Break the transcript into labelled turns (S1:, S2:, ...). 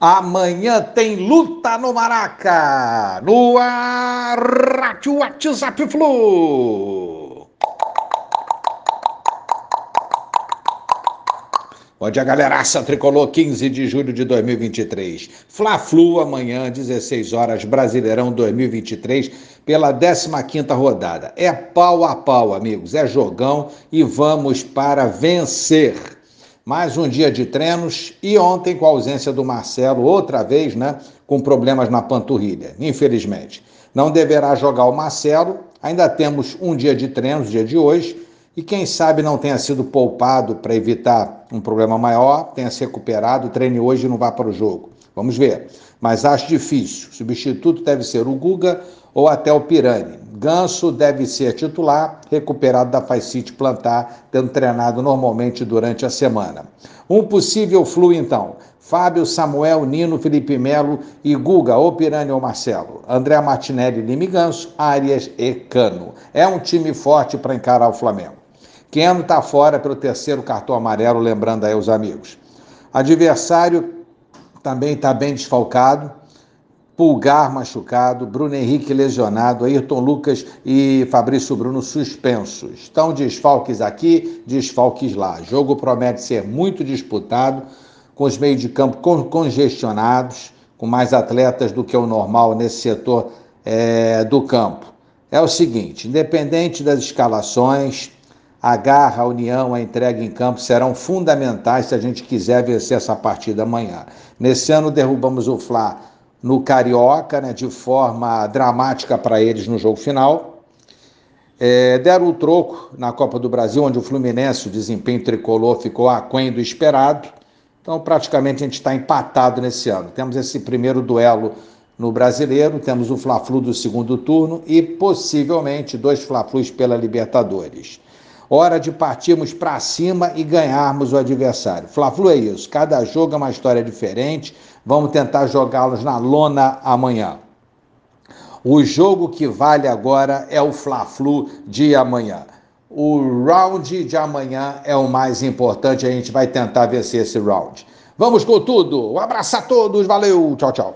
S1: Amanhã tem luta no Maraca, no WhatsApp Flu. Onde a galeraça tricolor 15 de julho de 2023. Fla-Flu amanhã, 16 horas, Brasileirão 2023, pela 15ª rodada. É pau a pau, amigos, é jogão e vamos para vencer. Mais um dia de treinos e ontem com a ausência do Marcelo, outra vez, né, com problemas na panturrilha, infelizmente. Não deverá jogar o Marcelo, ainda temos um dia de treinos, dia de hoje, e quem sabe não tenha sido poupado para evitar um problema maior, tenha se recuperado, treine hoje e não vá para o jogo. Vamos ver. Mas acho difícil. Substituto deve ser o Guga ou até o Pirani. Ganso deve ser titular, recuperado da fascite plantar, tendo treinado normalmente durante a semana. Um possível flu, então. Fábio, Samuel, Nino, Felipe Melo e Guga, ou Pirani ou Marcelo. André Martinelli, Lime Ganso, Arias e Cano. É um time forte para encarar o Flamengo. Keno está fora pelo terceiro cartão amarelo, lembrando aí os amigos. Adversário também está bem desfalcado. Pulgar machucado, Bruno Henrique lesionado, Ayrton Lucas e Fabrício Bruno suspensos. Estão desfalques aqui, desfalques lá. O jogo promete ser muito disputado, com os meios de campo congestionados, com mais atletas do que o normal nesse setor é, do campo. É o seguinte: independente das escalações, a garra, a união, a entrega em campo serão fundamentais se a gente quiser vencer essa partida amanhã. Nesse ano derrubamos o Fla no Carioca, né, de forma dramática para eles no jogo final. É, deram o troco na Copa do Brasil, onde o Fluminense, o desempenho tricolor, ficou aquém do esperado. Então, praticamente, a gente está empatado nesse ano. Temos esse primeiro duelo no Brasileiro, temos o Fla-Flu do segundo turno e, possivelmente, dois Fla-Flus pela Libertadores. Hora de partirmos para cima e ganharmos o adversário. Fla-Flu é isso. Cada jogo é uma história diferente. Vamos tentar jogá-los na lona amanhã. O jogo que vale agora é o Fla-Flu de amanhã. O round de amanhã é o mais importante. A gente vai tentar vencer esse round. Vamos com tudo. Um abraço a todos. Valeu. Tchau, tchau.